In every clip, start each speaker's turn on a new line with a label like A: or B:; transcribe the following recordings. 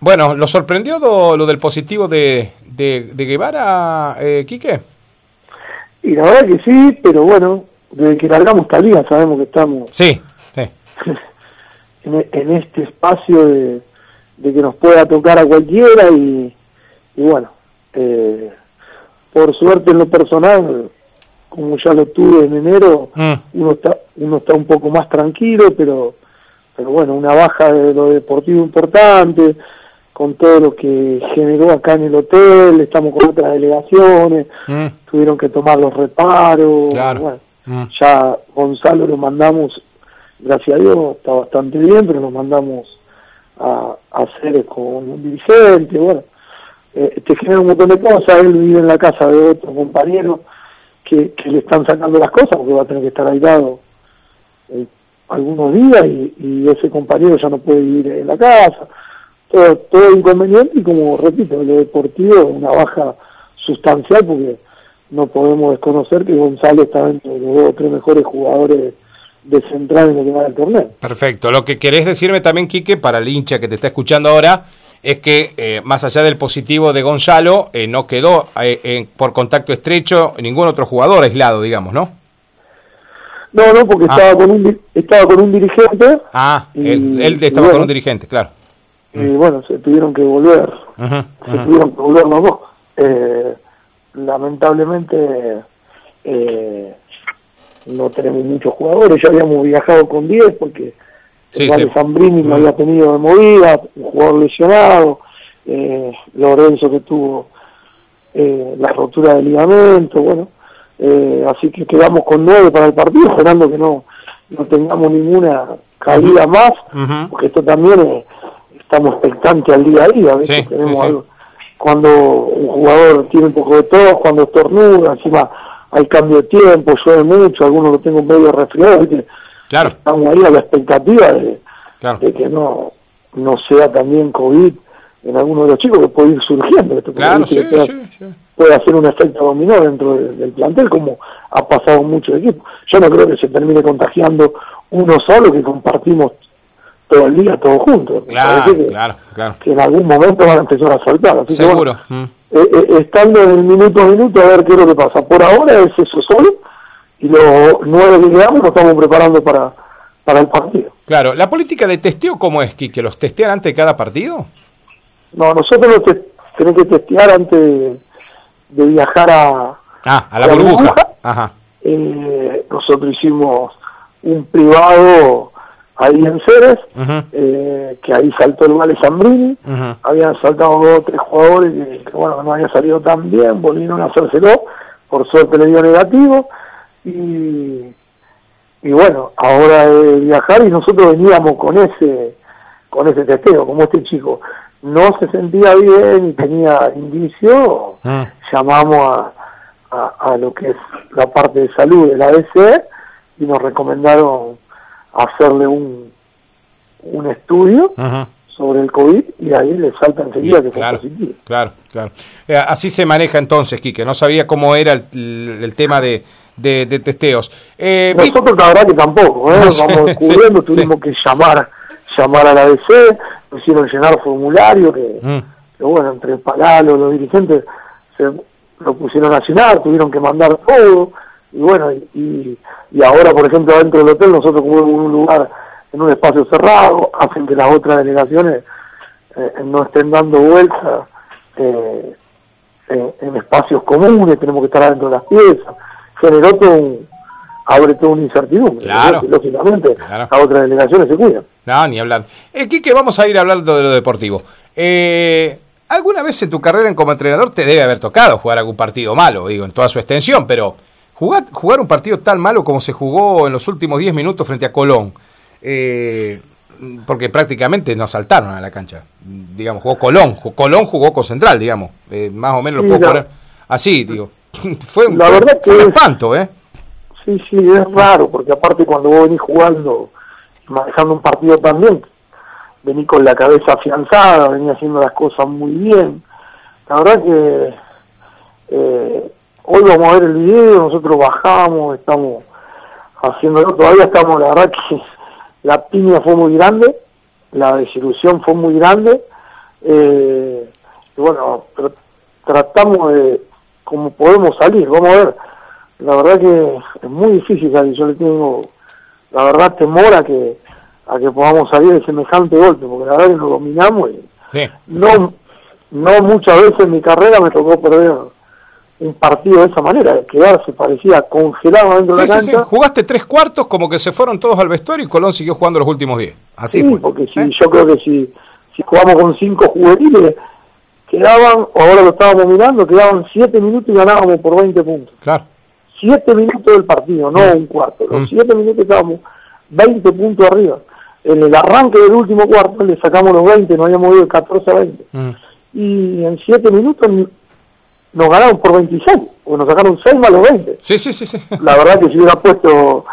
A: Bueno, ¿lo sorprendió lo, del positivo de, de, Guevara, eh, Quique?
B: Y la verdad que sí, pero bueno, desde que largamos Talía sabemos que estamos
A: sí,
B: en, este espacio de, que nos pueda tocar a cualquiera y, bueno, eh, por suerte en lo personal, como ya lo tuve en enero, mm. uno está uno está un poco más tranquilo, pero pero bueno, una baja de lo deportivo importante, con todo lo que generó acá en el hotel, estamos con otras delegaciones, mm. tuvieron que tomar los reparos, mm. ya Gonzalo lo mandamos, gracias a Dios está bastante bien, pero lo mandamos a, hacer con un dirigente, bueno, eh, te genera un montón de cosas, él vive en la casa de otro compañero que, le están sacando las cosas porque va a tener que estar aislado eh, algunos días y, ese compañero ya no puede vivir en la casa. Todo, todo inconveniente y como repito, lo deportivo es una baja sustancial porque no podemos desconocer que Gonzalo está dentro de los dos o tres mejores jugadores de central en lo que va del torneo.
A: Perfecto. Lo que querés decirme también, Quique, para el hincha que te está escuchando ahora, es que eh, más allá del positivo de Gonzalo, eh, no quedó eh, por contacto estrecho ningún otro jugador aislado, digamos, ¿no?
B: No, no, porque ah. estaba con un estaba con un dirigente.
A: Ah, él, estaba con un dirigente, claro.
B: Y mm. bueno, se tuvieron que volver. se tuvieron que volver los dos. Eh, lamentablemente eh, no tenemos muchos jugadores. Ya habíamos viajado con 10 porque sí, el Zambrini no había tenido de movida, un jugador lesionado. Eh, Lorenzo que tuvo eh, la rotura del ligamento, bueno eh, así que quedamos con nueve para el partido, esperando que no, no tengamos ninguna caída más, porque esto también es, estamos expectantes al día a día, Tenemos cuando un jugador tiene un poco de todo, cuando estornuda, encima hay cambio de tiempo, llueve mucho, algunos lo tengo medio resfriado,
A: Claro.
B: estamos ahí a la expectativa de, de que no, no sea también COVID en algunos de los chicos que puede ir surgiendo. Esto
A: claro, sí,
B: puede, hacer un efecto dominó dentro del, plantel, como ha pasado en muchos equipos. Yo no creo que se termine contagiando uno solo, que compartimos todo el día, todos juntos.
A: Claro, claro, claro.
B: Que en algún momento van a empezar a saltar. Así
A: Seguro.
B: Mm. Eh, eh, estando en el minuto a minuto a ver qué es lo que pasa. Por ahora es eso solo, y los nueve que quedamos nos estamos preparando para, para el partido.
A: Claro, ¿la política de testeo cómo es? ¿Que, los testean antes de cada partido?
B: No, nosotros te, tenemos que testear antes de, viajar a,
A: ah, a la, burbuja. Ajá.
B: Eh, nosotros hicimos un privado ahí en Ceres, eh, que ahí saltó el Vale Zambrini, habían saltado dos o tres jugadores que, bueno, no había salido tan bien, volvieron a hacérselo, por suerte le dio negativo, y, y bueno, ahora de viajar y nosotros veníamos con ese con ese testeo, como este chico. No se sentía bien y tenía indicio, ah. llamamos a, a, lo que es la parte de salud de la ABC y nos recomendaron hacerle un, un estudio sobre el COVID y ahí le salta enseguida que
A: claro,
B: fue positivo.
A: Claro, claro. Eh, así se maneja entonces, Quique. No sabía cómo era el, tema de, de, testeos.
B: Eh, Nosotros la verdad que tampoco, ¿eh? vamos descubriendo, tuvimos que llamar llamar a la ABC, hicieron llenar formulario mm. que, bueno, entre Palalo, los dirigentes se lo pusieron a llenar, tuvieron que mandar todo, y bueno, y, y ahora, por ejemplo, dentro del hotel, nosotros como en un lugar, en un espacio cerrado, hacen que las otras delegaciones eh, no estén dando vueltas eh, en, espacios comunes, tenemos que estar adentro de las piezas, generó todo un, abre toda una incertidumbre.
A: Claro.
B: Lógicamente, a otras delegaciones se cuidan.
A: No, ni hablar. Eh, Quique, vamos a ir hablando de lo deportivo. Eh, ¿Alguna vez en tu carrera como entrenador te debe haber tocado jugar algún partido malo, digo, en toda su extensión, pero jugar, jugar un partido tan malo como se jugó en los últimos 10 minutos frente a Colón, eh, porque prácticamente no saltaron a la cancha, digamos, jugó Colón, Colón jugó con Central, digamos, eh, más o menos lo puedo poner así, digo. fue,
B: la verdad que
A: un espanto, ¿eh?
B: Sí, sí, es raro, porque aparte cuando vos venís jugando, manejando un partido también, venís con la cabeza afianzada, venís haciendo las cosas muy bien. La verdad que eh, hoy vamos a ver el video, nosotros bajamos, estamos haciéndolo, todavía estamos, la verdad que la piña fue muy grande, la desilusión fue muy grande, Eh, y bueno, pero tratamos de, como podemos salir, vamos a ver. La verdad que es muy difícil salir, yo le tengo, la verdad, temor a que, a que podamos salir de semejante golpe, porque la verdad que nos dominamos y no, no muchas veces en mi carrera me tocó perder un partido de esa manera, quedarse parecía congelado dentro de la cancha. Sí, sí.
A: Jugaste tres cuartos como que se fueron todos al vestuario y Colón siguió jugando los últimos diez. Así
B: sí, porque si, ¿Eh? yo creo que si, si jugamos con cinco juveniles, quedaban, o ahora lo estábamos mirando, quedaban siete minutos y ganábamos por 20 puntos.
A: Claro.
B: Siete minutos del partido, no mm. un cuarto. Los mm. siete minutos estábamos 20 puntos arriba. En el arranque del último cuarto le sacamos los 20, no habíamos ido 14 a 20. Mm. Y en siete minutos nos ganaron por 26, porque nos sacaron 6 más los 20.
A: Sí, sí, sí, sí.
B: La verdad que si hubiera puesto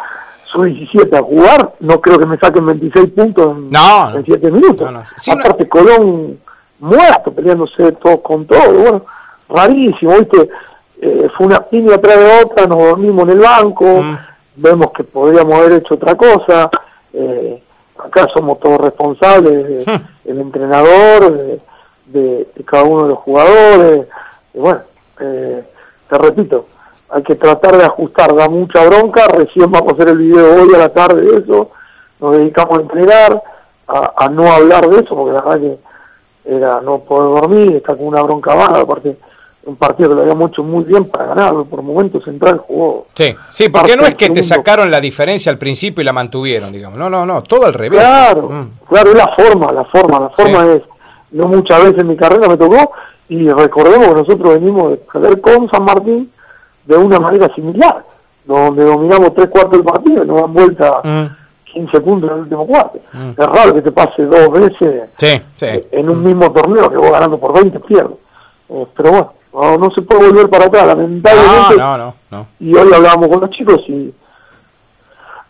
B: su 17 a jugar, no creo que me saquen 26 puntos en,
A: no,
B: en 7 minutos. Aparte, Colón muerto, peleándose todos con todo, bueno, rarísimo, ¿viste? Eh, fue una piña atrás de otra, nos dormimos en el banco, mm. vemos que podríamos haber hecho otra cosa. Eh, acá somos todos responsables, hmm. el entrenador, de, cada uno de los jugadores y bueno, eh, te repito, hay que tratar de ajustar, da mucha bronca, recién vamos a hacer el video hoy a la tarde de eso, nos dedicamos a entrenar, a, no hablar de eso, porque la verdad que era no poder dormir, está con una bronca baja, aparte un partido que lo habíamos hecho muy bien para ganarlo, por momentos central jugó.
A: Sí, sí, porque no es que te sacaron la diferencia al principio y la mantuvieron, digamos, no, no, no, todo al revés.
B: Claro, mm. claro, es la forma, la forma, la forma es, no muchas veces en mi carrera me tocó, y recordemos que nosotros venimos de perder con San Martín de una manera similar, donde dominamos tres cuartos del partido y nos dan vuelta 15 mm. puntos en el último cuarto. Mm. Es raro que te pase dos veces en un mismo torneo que vos ganando por 20 pierdes. Eh, pero bueno, no, se puede volver para atrás, lamentablemente.
A: No, no, no,
B: Y hoy hablábamos con los chicos y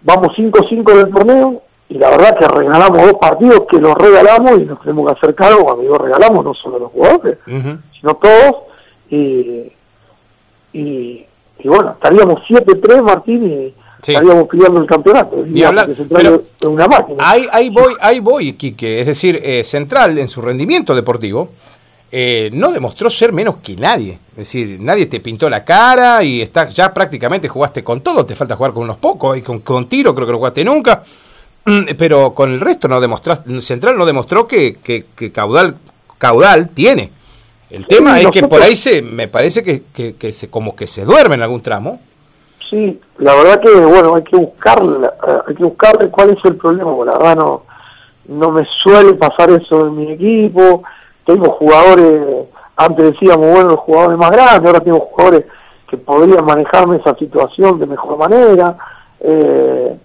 B: vamos 5-5 del torneo y la verdad que regalamos dos partidos que los regalamos y nos tenemos que hacer cargo cuando digo regalamos no solo los jugadores sino todos y, y, bueno estaríamos 7-3 Martín y estaríamos pidiendo el campeonato
A: y hablar, pero una máquina ahí, ahí voy ahí voy Quique es decir eh, Central en su rendimiento deportivo eh, no demostró ser menos que nadie. Es decir, nadie te pintó la cara y está, ya prácticamente jugaste con todo. Te falta jugar con unos pocos y con, con tiro, creo que no jugaste nunca. Pero con el resto no demostraste, Central no demostró que, que, caudal caudal tiene. El tema es que por ahí se me parece que, que, se como que se duerme en algún tramo.
B: Sí, la verdad que bueno hay que buscarle, hay que buscarle cuál es el problema. la verdad no no me suele pasar eso en mi equipo. Tengo jugadores, antes decíamos bueno los jugadores más grandes, ahora tengo jugadores que podrían manejarme esa situación de mejor manera. Eh,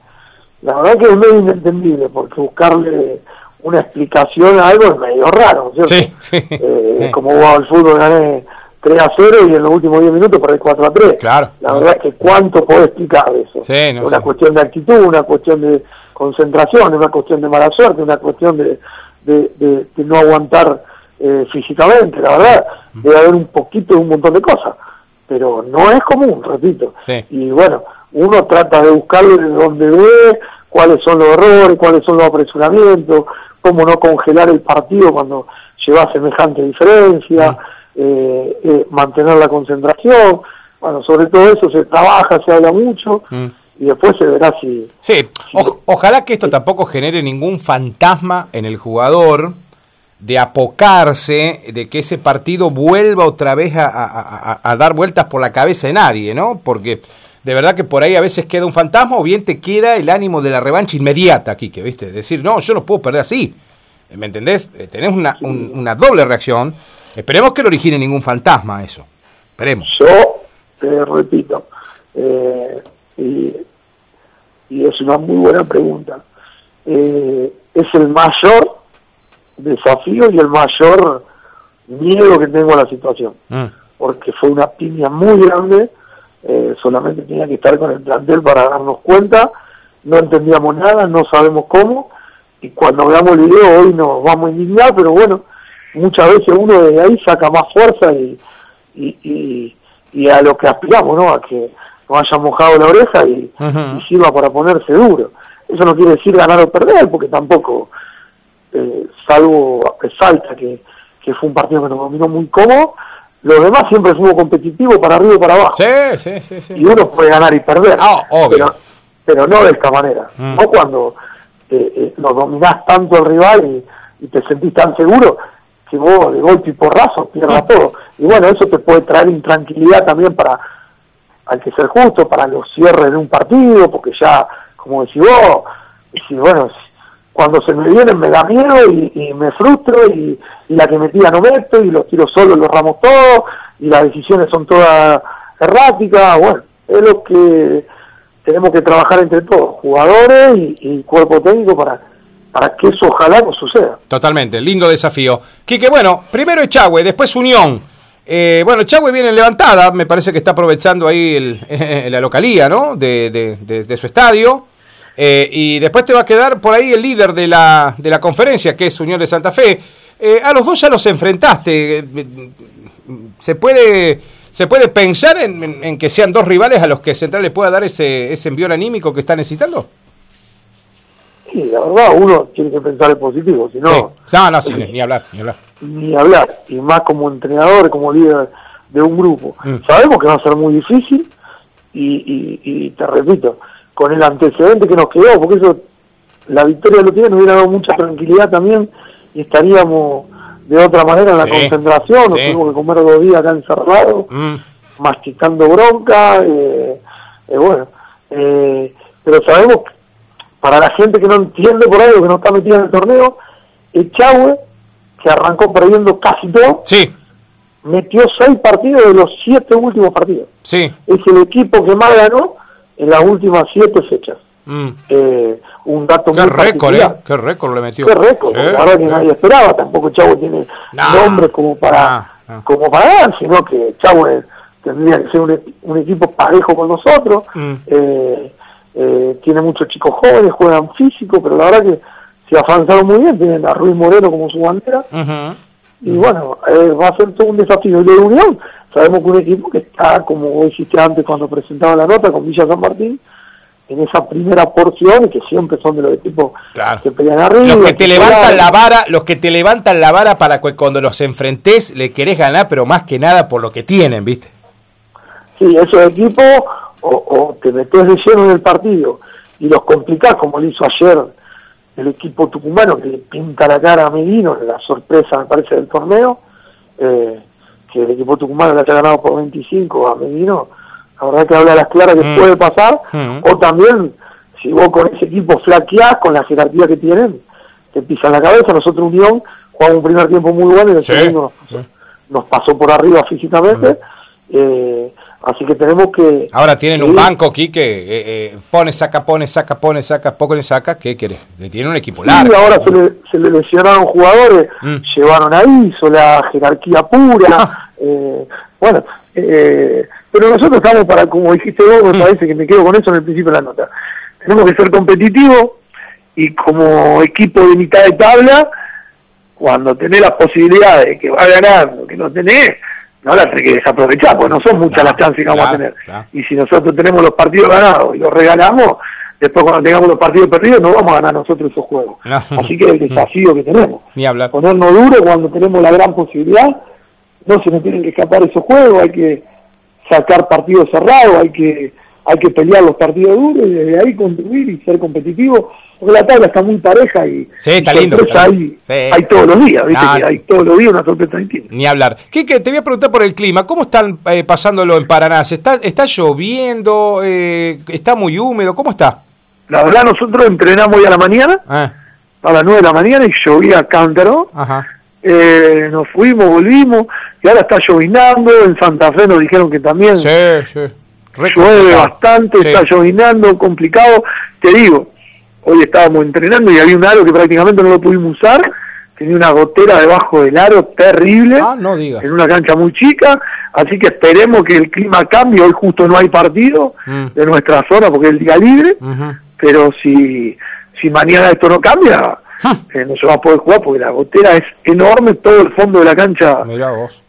B: la verdad que es medio inentendible, porque buscarle una explicación a algo es medio raro, ¿cierto?
A: Sí, sí,
B: eh, Como jugaba el fútbol, gané 3 a 0 y en los últimos 10 minutos perdí 4 a 3.
A: Claro.
B: La verdad es que cuánto puedo explicar eso.
A: Sí,
B: una cuestión de actitud, una cuestión de concentración, una cuestión de mala suerte, una cuestión de, de, no aguantar eh, físicamente, la verdad. Debe haber un poquito de un montón de cosas, pero no es común, repito. Y bueno, uno trata de buscarle de donde ve cuáles son los errores, cuáles son los apresuramientos, cómo no congelar el partido cuando lleva semejante diferencia, eh, eh, mantener la concentración. Bueno, sobre todo eso se trabaja, se habla mucho. Mm. Y después se verá si...
A: Sí, ojalá que esto tampoco genere ningún fantasma en el jugador de apocarse, de que ese partido vuelva otra vez a, a dar vueltas por la cabeza de nadie, ¿no? Porque de verdad que por ahí a veces queda un fantasma o bien te queda el ánimo de la revancha inmediata, aquí, que viste, decir, no, yo no puedo perder así. ¿Me entendés? Eh, tenés una, una doble reacción. Esperemos que no origine ningún fantasma eso. Esperemos.
B: Yo te repito, eh, y, es una muy buena pregunta. Eh, es el mayor desafío y el mayor miedo que tengo a la situación. Mm. Porque fue una piña muy grande eh, solamente tenía que estar con el plantel para darnos cuenta, no entendíamos nada, no sabemos cómo, y cuando veamos el video hoy nos vamos a indignar, pero bueno, muchas veces uno desde ahí saca más fuerza y, y, y, a lo que aspiramos, ¿no? A que nos haya mojado la oreja y, sirva para ponerse duro. Eso no quiere decir ganar o perder, porque tampoco, eh, salvo falta que, que fue un partido que nos dominó muy cómodo. Los demás siempre fuimos competitivos para arriba y para abajo.
A: Sí, sí, sí. sí.
B: Y uno puede ganar y perder.
A: Ah, obvio.
B: Pero, pero no de esta manera.
A: Mm.
B: No cuando eh, eh, lo dominás tanto al rival y, y te sentís tan seguro que vos de golpe y porrazo pierdas todo. Y bueno, eso te puede traer intranquilidad también para, hay que ser justo, para los cierres de un partido, porque ya, como decís vos, y bueno, cuando se me vienen me da miedo y, me frustro y, la que me tira no meto y los tiros solos los ramos todos y las decisiones son todas erráticas, bueno, es lo que tenemos que trabajar entre todos, jugadores y, cuerpo técnico para para que eso ojalá no suceda.
A: Totalmente, lindo desafío. Quique, bueno, primero Echagüe, después Unión. Eh, bueno, Echagüe viene en levantada, me parece que está aprovechando ahí el, la localía, ¿no? De, de su estadio. Eh, y después te va a quedar por ahí el líder de la, de la conferencia, que es Unión de Santa Fe. Eh, a los dos ya los enfrentaste. ¿Se puede, se puede pensar en, en, en, que sean dos rivales a los que Central le pueda dar ese, ese envión anímico que está necesitando?
B: Sí, la verdad, uno tiene que pensar en positivo, si no...
A: Sí. No, no, sí, ni hablar, ni hablar.
B: Ni hablar, y más como entrenador, como líder de un grupo.
A: Mm.
B: Sabemos que va a ser muy difícil, y, y, y te repito, con el antecedente que nos quedó, porque eso, la victoria lo tiene, nos hubiera dado mucha tranquilidad también, y estaríamos de otra manera en la
A: Sí,
B: concentración, nos
A: sí.
B: tuvimos que comer dos días acá encerrados,
A: Mm.
B: masticando bronca, eh, eh, bueno, eh, pero sabemos que para la gente que no entiende por algo que no está metida en el torneo, Echagüe, que arrancó perdiendo casi todo,
A: Sí,
B: metió seis partidos de los siete últimos partidos. Es el equipo que más ganó en las últimas siete fechas.
A: Mm.
B: Eh, un dato
A: Qué
B: muy
A: récord, ¿eh? Qué récord le metió.
B: Qué récord,
A: Sí,
B: la verdad que
A: sí.
B: nadie esperaba, tampoco Chavo tiene
A: No.
B: nombre como para como para ganar, sino que Chavo es- tendría que ser un, un equipo parejo con nosotros,
A: Mm.
B: eh, eh, tiene muchos chicos jóvenes, juegan físico, pero la verdad que se avanzaron muy bien, tienen a Ruiz Moreno como su bandera, y bueno, eh, va a ser todo un desafío. Y de Unión, sabemos que un equipo que está, como vos dijiste antes cuando presentaba la nota, con Villa San Martín, en esa primera porción, que siempre son de los equipos
A: Claro.
B: que pelean arriba.
A: Los que te levantan la vara, los que te levantan la vara para que cuando los enfrentes le querés ganar, pero más que nada por lo que tienen, ¿viste?
B: Sí, esos equipos o, o te metes de lleno en el partido y los complicás, como lo hizo ayer el equipo tucumano, que le pinta la cara a Medino, la sorpresa, me parece, del torneo, eh, que el equipo tucumano le haya ganado por 25 a Medino, la verdad que habla a las claras que
A: Mm.
B: puede pasar,
A: Mm.
B: o también, si vos con ese equipo flaqueás, con la jerarquía que tienen, te pisan la cabeza, nosotros Unión jugamos un primer tiempo muy bueno y el
A: Sí.
B: segundo nos,
A: Sí.
B: nos pasó por arriba físicamente, eh, así que tenemos que...
A: Ahora tienen
B: Sí.
A: un banco aquí que eh, eh, pone, saca, pone, saca, pone, saca, pone, saca. ¿Qué querés? Le Tienen un equipo
B: Sí,
A: largo.
B: ahora se le, se le lesionaron jugadores,
A: Mm.
B: llevaron a Iso, la jerarquía pura, eh, bueno, eh, pero nosotros estamos para, como dijiste vos, me
A: Mm.
B: parece que me quedo con eso en el principio de la nota, tenemos que ser competitivos y como equipo de mitad de tabla, cuando tenés las posibilidades de que va ganando, que no tenés, no las tenés que desaprovechar, porque no son muchas las chances que vamos a tener.
A: claro.
B: Y si nosotros tenemos los partidos ganados y los regalamos, después cuando tengamos los partidos perdidos no vamos a ganar nosotros esos juegos.
A: No.
B: Así que es el desafío que tenemos.
A: Ni hablar.
B: Ponernos duro cuando tenemos la gran posibilidad, no se nos tienen que escapar esos juegos, hay que sacar partidos cerrados, hay que hay que pelear los partidos duros y desde ahí construir y ser competitivo, porque la tabla está muy pareja y,
A: Sí, está
B: y
A: lindo,
B: sorpresa
A: está
B: hay,
A: lindo. Sí.
B: hay todos los días, ¿viste? Que hay todos los días una sorpresa distinta.
A: Ni hablar. Quique, te voy a preguntar por el clima. ¿Cómo están eh, pasándolo en Paraná? ¿Se ¿Está, está lloviendo? Eh, ¿Está muy húmedo? ¿Cómo está?
B: La verdad nosotros entrenamos hoy a la mañana,
A: Ah,
B: a las 9 de la mañana y llovía cántaro,
A: ajá.
B: eh, nos fuimos, volvimos y ahora está llovinando, en Santa Fe nos dijeron que también
A: Sí, sí.
B: Llueve bastante,
A: Sí.
B: está llovinando, complicado. Te digo, hoy estábamos entrenando y había un aro que prácticamente no lo pudimos usar, tenía una gotera debajo del aro terrible,
A: Ah, no diga.
B: en una cancha muy chica, así que esperemos que el clima cambie, hoy justo no hay partido
A: Mm.
B: de nuestra zona porque es el día libre, pero si, si mañana esto no cambia. Eh, no se va a poder jugar porque la gotera es enorme, todo el fondo de la cancha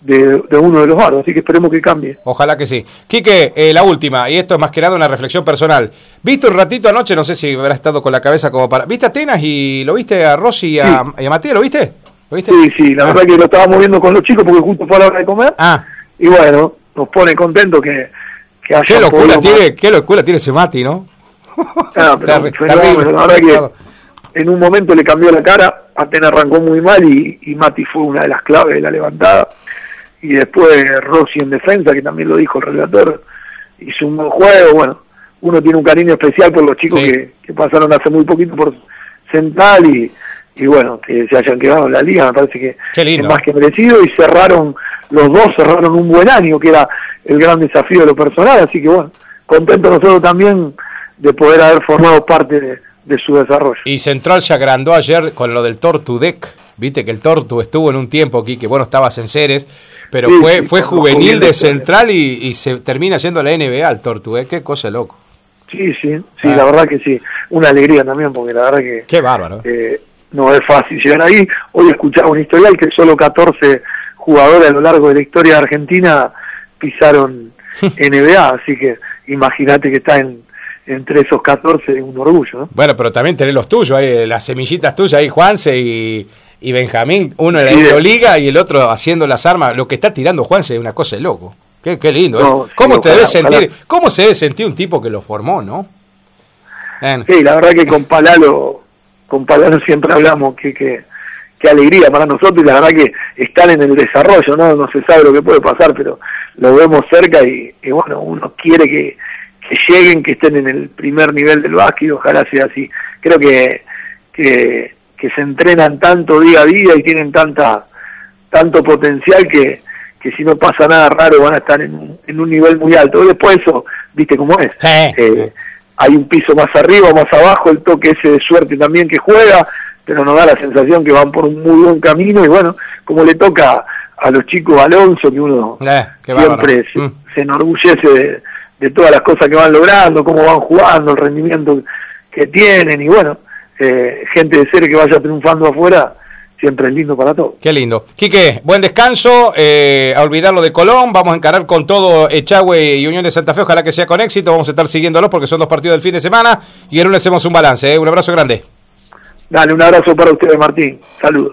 B: de, de uno de los baros, así que esperemos que cambie.
A: Ojalá que sí. Quique, eh, la última, y esto es más que nada una reflexión personal. ¿Viste un ratito anoche? No sé si habrá estado con la cabeza como para. ¿Viste a Atenas y lo viste a Rossi y a, y a Matías? ¿Lo viste?
B: Sí, sí, la verdad que lo estábamos viendo con los chicos porque justo fue a la hora de comer.
A: Ah.
B: Y bueno, nos pone contento que, que
A: qué locura tiene, qué locura tiene ese Mati, ¿no?
B: Ah, pero fenómeno, la verdad que en un momento le cambió la cara, Atenas arrancó muy mal y, y Mati fue una de las claves de la levantada. Y después Rossi en defensa, que también lo dijo el relator, hizo un buen juego, bueno, uno tiene un cariño especial por los chicos que, que, pasaron hace muy poquito por Central y, y bueno, que se hayan quedado en la liga, me parece que es más que merecido y cerraron, los dos cerraron un buen año, que era el gran desafío de lo personal, así que bueno, contento nosotros también de poder haber formado parte de, su desarrollo.
A: Y Central se agrandó ayer con lo del Tortu Deck, viste que el Tortu estuvo en un tiempo aquí, que bueno, estabas en Ceres, pero fue, fue juvenil de Central y, y, se termina yendo a la NBA el Tortu, ¿eh? qué cosa loco.
B: Sí, sí, sí, ah. la verdad que sí. Una alegría también, porque la verdad que...
A: Qué bárbaro.
B: Eh, no es fácil llegar ahí. Hoy escuchaba un historial que solo 14 jugadores a lo largo de la historia de Argentina pisaron NBA, así que imagínate que está en, entre esos 14 un orgullo. ¿no?
A: Bueno, pero también tenés los tuyos, ahí, las semillitas tuyas, ahí Juanse y, y Benjamín, uno en la Euroliga y el otro haciendo las armas. Lo que está tirando Juanse es una cosa de loco. Qué, qué lindo. ¿Cómo, te debe sentir, ¿Cómo se debe sentir un tipo que lo formó, no?
B: Sí, la verdad que con Palalo, con Palalo siempre hablamos que, que, alegría para nosotros y la verdad que están en el desarrollo, ¿no? No se sabe lo que puede pasar, pero lo vemos cerca y, bueno, uno quiere que, que, lleguen, que estén en el primer nivel del básquet y ojalá sea así. Creo que, que, que se entrenan tanto día a día y tienen tanta tanto potencial que, que si no pasa nada raro van a estar en un, en un nivel muy alto. Después eso, viste cómo es. Eh, hay un piso más arriba, más abajo, el toque ese de suerte también que juega, pero nos da la sensación que van por un muy buen camino y bueno, como le toca a los chicos Alonso, que uno eh, siempre mm. se, enorgullece de, todas las cosas que van logrando, cómo van jugando, el rendimiento que tienen y bueno, eh, gente de serie que vaya triunfando afuera, siempre es lindo para todos.
A: Qué lindo. Quique, buen descanso, eh, a olvidar lo de Colón, vamos a encarar con todo Echagüe y Unión de Santa Fe, ojalá que sea con éxito, vamos a estar siguiéndolos porque son dos partidos del fin de semana y el lunes hacemos un balance, ¿eh? un abrazo grande.
B: Dale, un abrazo para ustedes Martín, saludos.